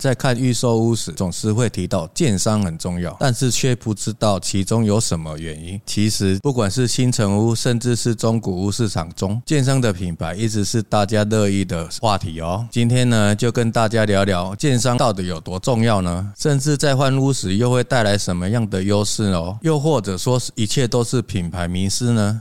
在看预售屋时，总是会提到建商很重要，但是却不知道其中有什么原因。其实，不管是新城屋，甚至是中古屋市场中，建商的品牌一直是大家乐意的话题哦。今天呢，就跟大家聊聊建商到底有多重要呢？甚至在换屋时又会带来什么样的优势哦？又或者说，一切都是品牌迷失呢？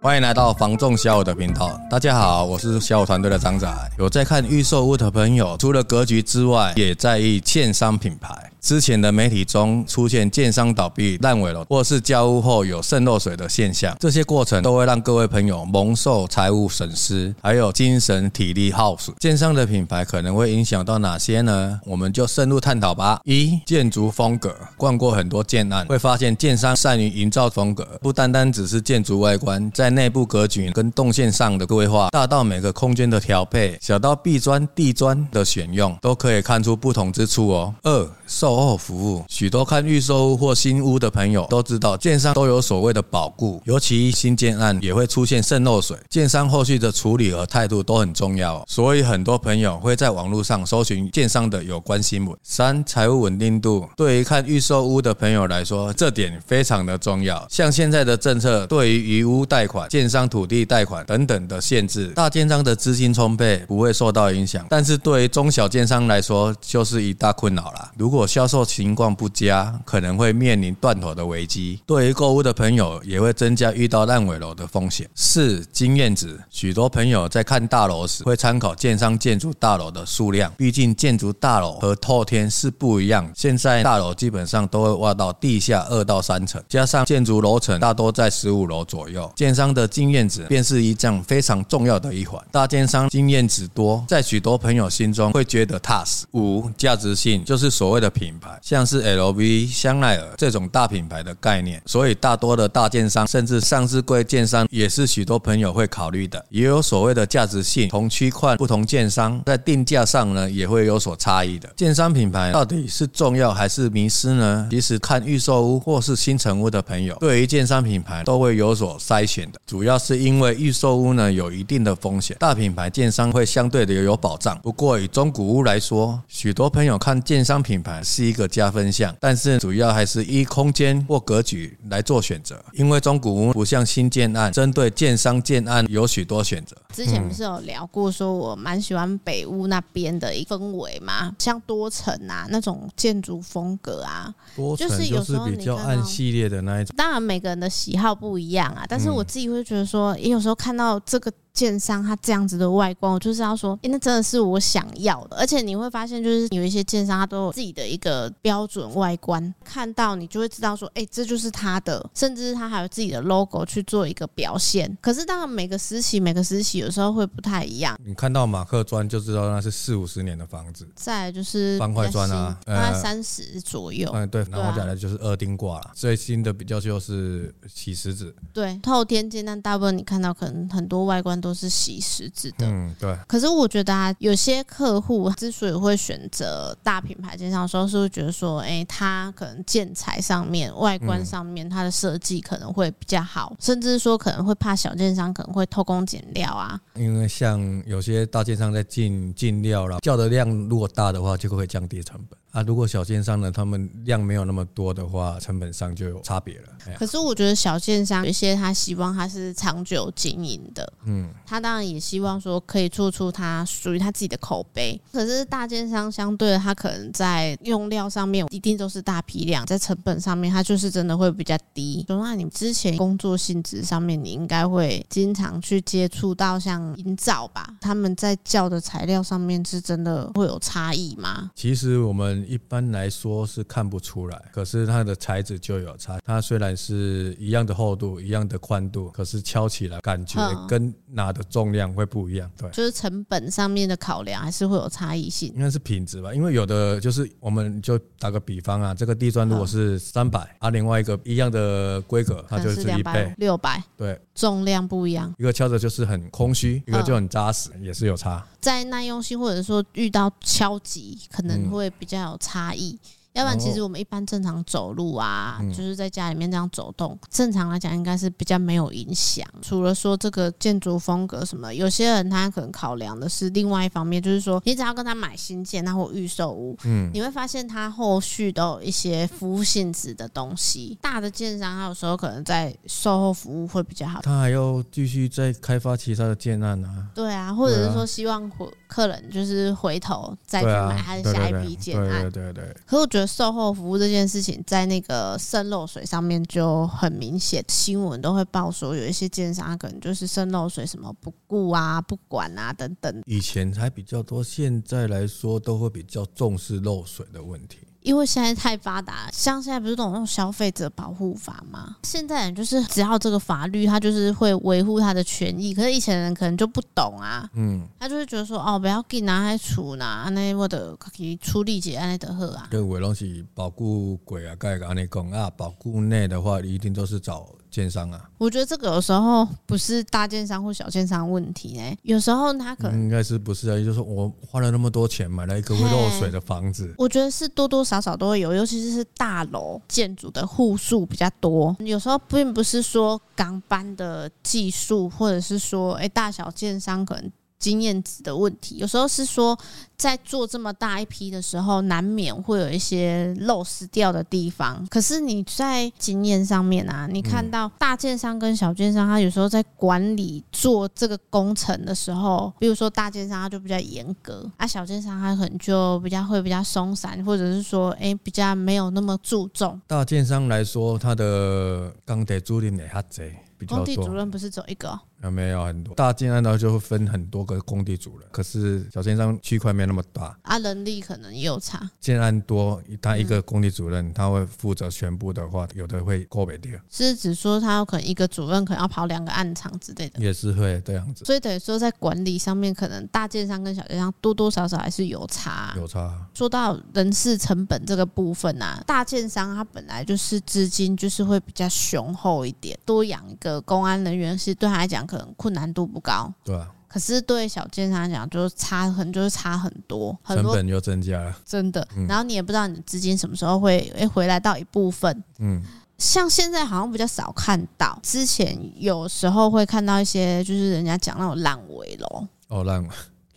欢迎来到房仲小五的频道。大家好，我是小五团队的张仔。有在看预售屋的朋友，除了格局之外，也在意建商品牌。之前的媒体中出现建商倒闭、烂尾楼，或是交屋后有渗漏水的现象，这些过程都会让各位朋友蒙受财务损失，还有精神体力耗损。建商的品牌可能会影响到哪些呢？我们就深入探讨吧。一、建筑风格。逛过很多建案，会发现建商善于营造风格，不单单只是建筑外观，在内部格局跟动线上的规划，大到每个空间的调配，小到壁砖、地砖的选用，都可以看出不同之处哦。二、售后服务，许多看预售屋或新屋的朋友都知道，建商都有所谓的保固，尤其新建案也会出现渗漏水，建商后续的处理和态度都很重要，所以很多朋友会在网络上搜寻建商的有关新闻。三、财务稳定度，对于看预售屋的朋友来说，这点非常的重要。像现在的政策，对于余屋贷款、建商土地贷款等等的限制，大建商的资金充沛，不会受到影响，但是对于中小建商来说，就是一大困扰了。如果果销售情况不佳，可能会面临断头的危机。对于购物的朋友，也会增加遇到烂尾楼的风险。四、经验值，许多朋友在看大楼时会参考建商建筑大楼的数量，毕竟建筑大楼和透天是不一样。现在大楼基本上都会挖到地下二到三层，加上建筑楼层大多在十五楼左右，建商的经验值便是一项非常重要的一环。大建商经验值多，在许多朋友心中会觉得踏实。五、价值性，就是所谓的品牌。像是 LV、香奈儿这种大品牌的概念，所以大多的大建商甚至上市柜建商也是许多朋友会考虑的。也有所谓的价值性，同区块不同建商在定价上呢也会有所差异的。建商品牌到底是重要还是迷失呢？其实看预售屋或是新成屋的朋友，对于建商品牌都会有所筛选的，主要是因为预售屋呢有一定的风险，大品牌建商会相对的有保障。不过以中古屋来说，许多朋友看建商品牌是一个加分项，但是主要还是依空间或格局来做选择，因为中古屋不像新建案，针对建商建案有许多选择。之前不是有聊过，说我蛮喜欢北屋那边的一氛围嘛，像多层啊那种建筑风格啊，多层就是有时候比较暗系列的那一种。当然每个人的喜好不一样啊，但是我自己会觉得说，也有时候看到这个。建商他这样子的外观，我就是要说，欸，那真的是我想要的。而且你会发现，就是有一些建商他都有自己的一个标准外观，看到你就会知道说，欸，这就是他的，甚至他还有自己的 logo 去做一个表现。可是当然每个时期每个时期有时候会不太一样。你看到马克砖就知道那是四五十年的房子。再来就是方块砖啊，大概三十左右。嗯，对。然后再来就是二丁挂了，最新的比较就是起石子。对，透天间，但大部分你看到可能很多外观都。都是洗石子的，嗯，对。可是我觉得啊，有些客户之所以会选择大品牌建商的时候，是会觉得说，哎，它可能建材上面、外观上面，它的设计可能会比较好，甚至说可能会怕小建商可能会偷工减料啊。因为像有些大建商在进进料了，叫的量如果大的话，就会降低成本。啊，如果小建商呢，他们量没有那么多的话，成本上就有差别了。可是我觉得小建商有一些他希望他是长久经营的，嗯，他当然也希望说可以做出他属于他自己的口碑。可是大建商相对的，他可能在用料上面一定都是大批量，在成本上面他就是真的会比较低。说那你之前工作性质上面，你应该会经常去接触到像营造吧？他们在叫的材料上面是真的会有差异吗？其实我们。一般来说是看不出来，可是它的材质就有差。它虽然是一样的厚度、一样的宽度，可是敲起来感觉跟拿的重量会不一样。对，就是成本上面的考量还是会有差异性。应该是品质吧，因为有的就是我们就打个比方啊，这个地砖如果是三百，啊，另外一个一样的规格，它就是一倍六百，对，重量不一样。一个敲着就是很空虚，一个就很扎实，也是有差。在耐用性或者说遇到敲击可能会比较有差异。要不然其实我们一般正常走路啊，就是在家里面这样走动，正常来讲应该是比较没有影响。除了说这个建筑风格什么，有些人他可能考量的是另外一方面，就是说你只要跟他买新建，他或预售屋，嗯，你会发现他后续都有一些服务性质的东西。大的建商他有时候可能在售后服务会比较好，他还要继续再开发其他的建案啊。对啊，或者是说希望回客人就是回头再去买他的下一批建案。对对对，对。可我觉得售后服务这件事情在那个渗漏水上面就很明显，新闻都会报说有一些奸商可能就是渗漏水什么不顾啊、不管啊等等。以前还比较多，现在来说都会比较重视漏水的问题。因为现在太发达，像现在不是都有那种消费者保护法吗？现在人就是只要这个法律，他就是会维护他的权益。可是以前人可能就不懂啊，嗯，他就会觉得说，哦，不要给拿来处呢，那我的可以处理解案的好啊。对，我拢是保护鬼啊，盖个安尼讲啊，保护内的话一定都是找。建商啊，我觉得这个有时候不是大建商或小建商问题呢。有时候他可能应该是不是啊？也就是说，我花了那么多钱买了一个会漏水的房子，我觉得是多多少少都会有，尤其是大楼建筑的户数比较多。有时候并不是说钢板的技术，或者是说，哎，大小建商可能。经验值的问题，有时候是说在做这么大一批的时候，难免会有一些漏失掉的地方。可是你在经验上面啊，你看到大建商跟小建商，他有时候在管理做这个工程的时候，比如说大建商他就比较严格，啊，小建商他可能就比较会比较松散，或者是说，哎，比较没有那么注重。大建商来说，他的工地主任也较多。工地主任不是只有一个？有没有很多大建案呢？就会分很多个工地主任，可是小建商区块没那么大啊，人力可能也有差。建案多，他一个工地主任他会负责全部的话，有的会过不掉。是指说他有可能一个主任可能要跑两个暗场之类的，也是会这样子。所以等于说在管理上面，可能大建商跟小建商多多少少还是有差。有差。说到人事成本这个部分啊，大建商他本来就是资金就是会比较雄厚一点，多养一个公安人员是对他来讲。可能困难度不高，对啊。可是对小建商来讲，就是差很，就是差很多，很多成本又增加了，真的。然后你也不知道你的资金什么时候会诶回来到一部分，嗯。像现在好像比较少看到，之前有时候会看到一些，就是人家讲那种烂尾楼，哦，烂尾，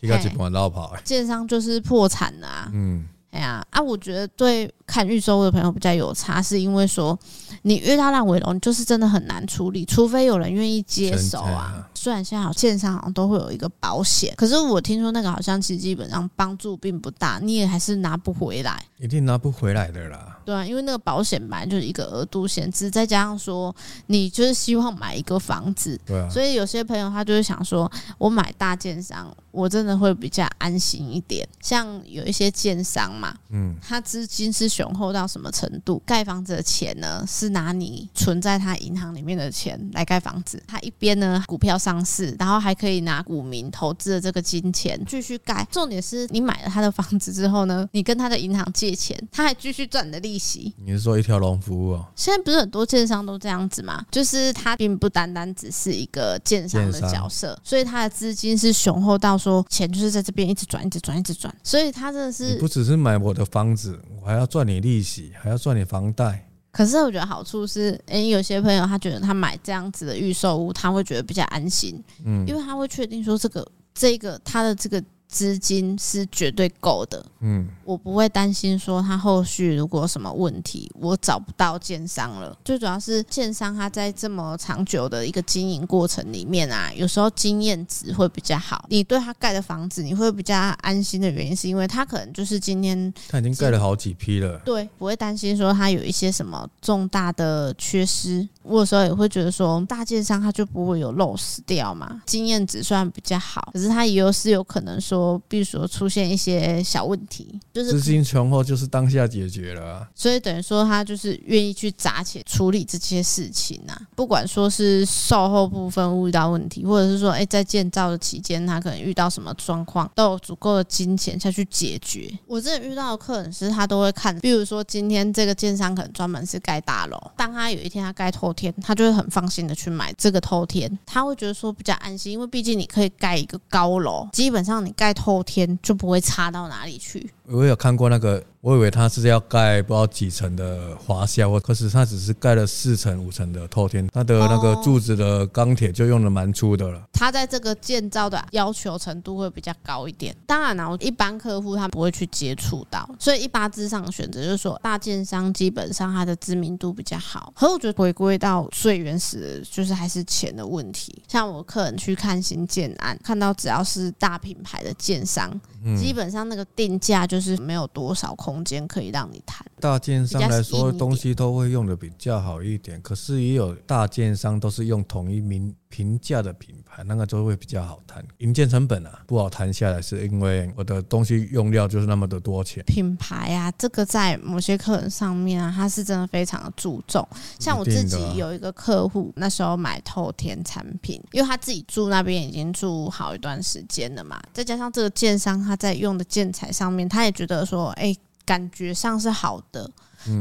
一个基本上绕跑，建商就是破产了啊，嗯。哎呀啊！我觉得对看预售的朋友比较有差，是因为说你遇到烂尾楼，你就是真的很难处理，除非有人愿意接手啊。虽然现在好建商好像都会有一个保险，可是我听说那个好像其实基本上帮助并不大，你也还是拿不回来，一定拿不回来的啦。对啊，因为那个保险本来就是一个额度限制，再加上说你就是希望买一个房子，对啊，所以有些朋友他就会想说，我买大建商，我真的会比较安心一点。像有一些建商嘛，嗯，他资金是雄厚到什么程度？盖房子的钱呢，是拿你存在他银行里面的钱来盖房子。他一边呢股票上市，然后还可以拿股民投资的这个金钱继续盖。重点是你买了他的房子之后呢，你跟他的银行借钱，他还继续赚你的利息。你是说一条龙服务哦？现在不是很多建商都这样子吗？就是他并不单单只是一个建商的角色，所以他的资金是雄厚到说钱就是在这边一直转、一直转、一直转，所以他真的是不只是买我的房子，我还要赚你利息，还要赚你房贷。可是我觉得好处是，哎，有些朋友他觉得他买这样子的预售屋，他会觉得比较安心，嗯，因为他会确定说这个这个他的这个。资金是绝对够的，嗯，我不会担心说他后续如果有什么问题，我找不到建商了。最主要是建商他在这么长久的一个经营过程里面啊，有时候经验值会比较好。你对他盖的房子，你会比较安心的原因，是因为他可能就是今天他已经盖了好几批了，对，不会担心说他有一些什么重大的缺失。我有时候也会觉得说，大建商他就不会有漏失掉嘛，经验值虽然比较好，可是他也有是有可能说。比如说出现一些小问题，就是资金雄厚，就是当下解决了啊。所以等于说他就是愿意去砸钱处理这些事情啊。不管说是售后部分遇到问题，或者是说哎在建造的期间他可能遇到什么状况，都有足够的金钱下去解决。我之前遇到的客人是他都会看，比如说今天这个建商可能专门是盖大楼，当他有一天他盖天，他就会很放心的去买这个偷天，他会觉得说比较安心，因为毕竟你可以盖一个高楼，基本上你盖。偷天就不会差到哪里去。我有看过那个我以为他是要盖不知道几层的华夏，我可是他只是盖了四层五层的透天，他的那个柱子的钢铁就用的蛮粗的了。他在这个建造的要求程度会比较高一点。当然了，一般客户他不会去接触到，所以一般之上选择就是说，大建商基本上他的知名度比较好。可我觉得回归到最原始，就是还是钱的问题。像我客人去看新建案，看到只要是大品牌的建商，基本上那个定价就是没有多少空间可以让你谈。大建商来说，东西都会用的比较好一点，可是也有大建商都是用统一名。平价的品牌，那个就会比较好谈。营建成本啊不好谈下来，是因为我的东西用料就是那么的多钱。品牌啊，这个在某些客人上面啊，他是真的非常的注重。像我自己有一个客户，那时候买透天产品，因为他自己住那边已经住好一段时间了嘛，再加上这个建商他在用的建材上面，他也觉得说，哎，感觉上是好的。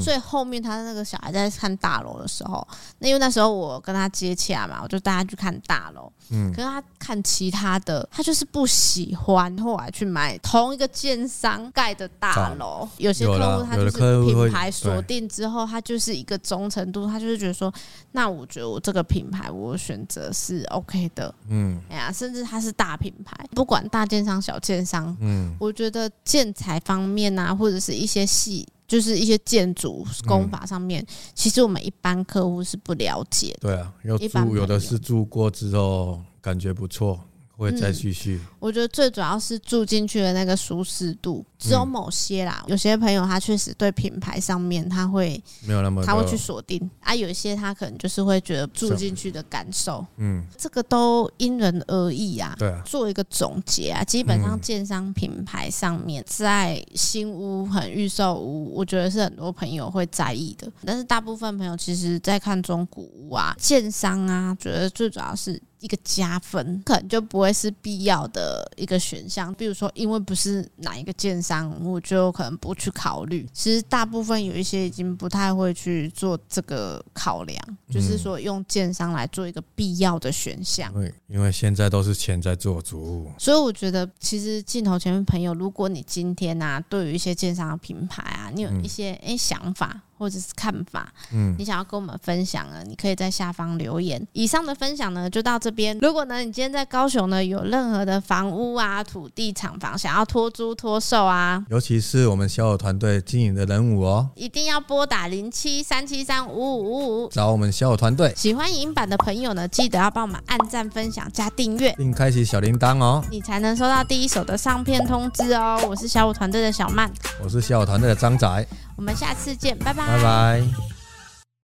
所以后面他那个小孩在看大楼的时候，那因为那时候我跟他接洽嘛，我就带他去看大楼。嗯，可是他看其他的，他就是不喜欢，后来去买同一个建商盖的大楼。有些客户他就是品牌锁定之后，他就是一个忠诚度，他就是觉得说，那我觉得我这个品牌我选择是 OK 的。嗯，哎呀，甚至他是大品牌，不管大建商小建商，嗯，我觉得建材方面啊，或者是一些细。就是一些建筑工法上面，嗯、其实我们一般客户是不了解的。对啊，有住有的是住过之后感觉不错。会再继续、嗯。我觉得最主要是住进去的那个舒适度，只有某些啦。嗯、有些朋友他确实对品牌上面他会没有那么，他会去锁定啊。有一些他可能就是会觉得住进去的感受，嗯，这个都因人而异啊。对啊，做一个总结啊，基本上建商品牌上面在新屋很预售屋，我觉得是很多朋友会在意的。但是大部分朋友其实在看中古屋啊，建商啊，觉得最主要是。一个加分，可能就不会是必要的一个选项。比如说，因为不是哪一个建商，我就可能不去考虑。其实大部分有一些已经不太会去做这个考量，就是说用建商来做一个必要的选项。对，因为现在都是钱在做主。所以我觉得，其实镜头前面朋友，如果你今天呢、啊，对于一些建商的品牌啊，你有一些诶想法。或者是看法，嗯，你想要跟我们分享呢？你可以在下方留言。以上的分享呢，就到这边。如果呢，你今天在高雄呢，有任何的房屋啊、土地、厂房想要托租、托售啊，尤其是我们小友团队经营的人物哦，一定要拨打零七三七三五五五五找我们小友团队。喜欢影音版的朋友呢，记得要帮我们按赞、分享、加订阅，并开启小铃铛哦，你才能收到第一手的上片通知哦。我是小有团队的小曼，我是小有团队的张仔。我们下次见，拜拜。拜拜。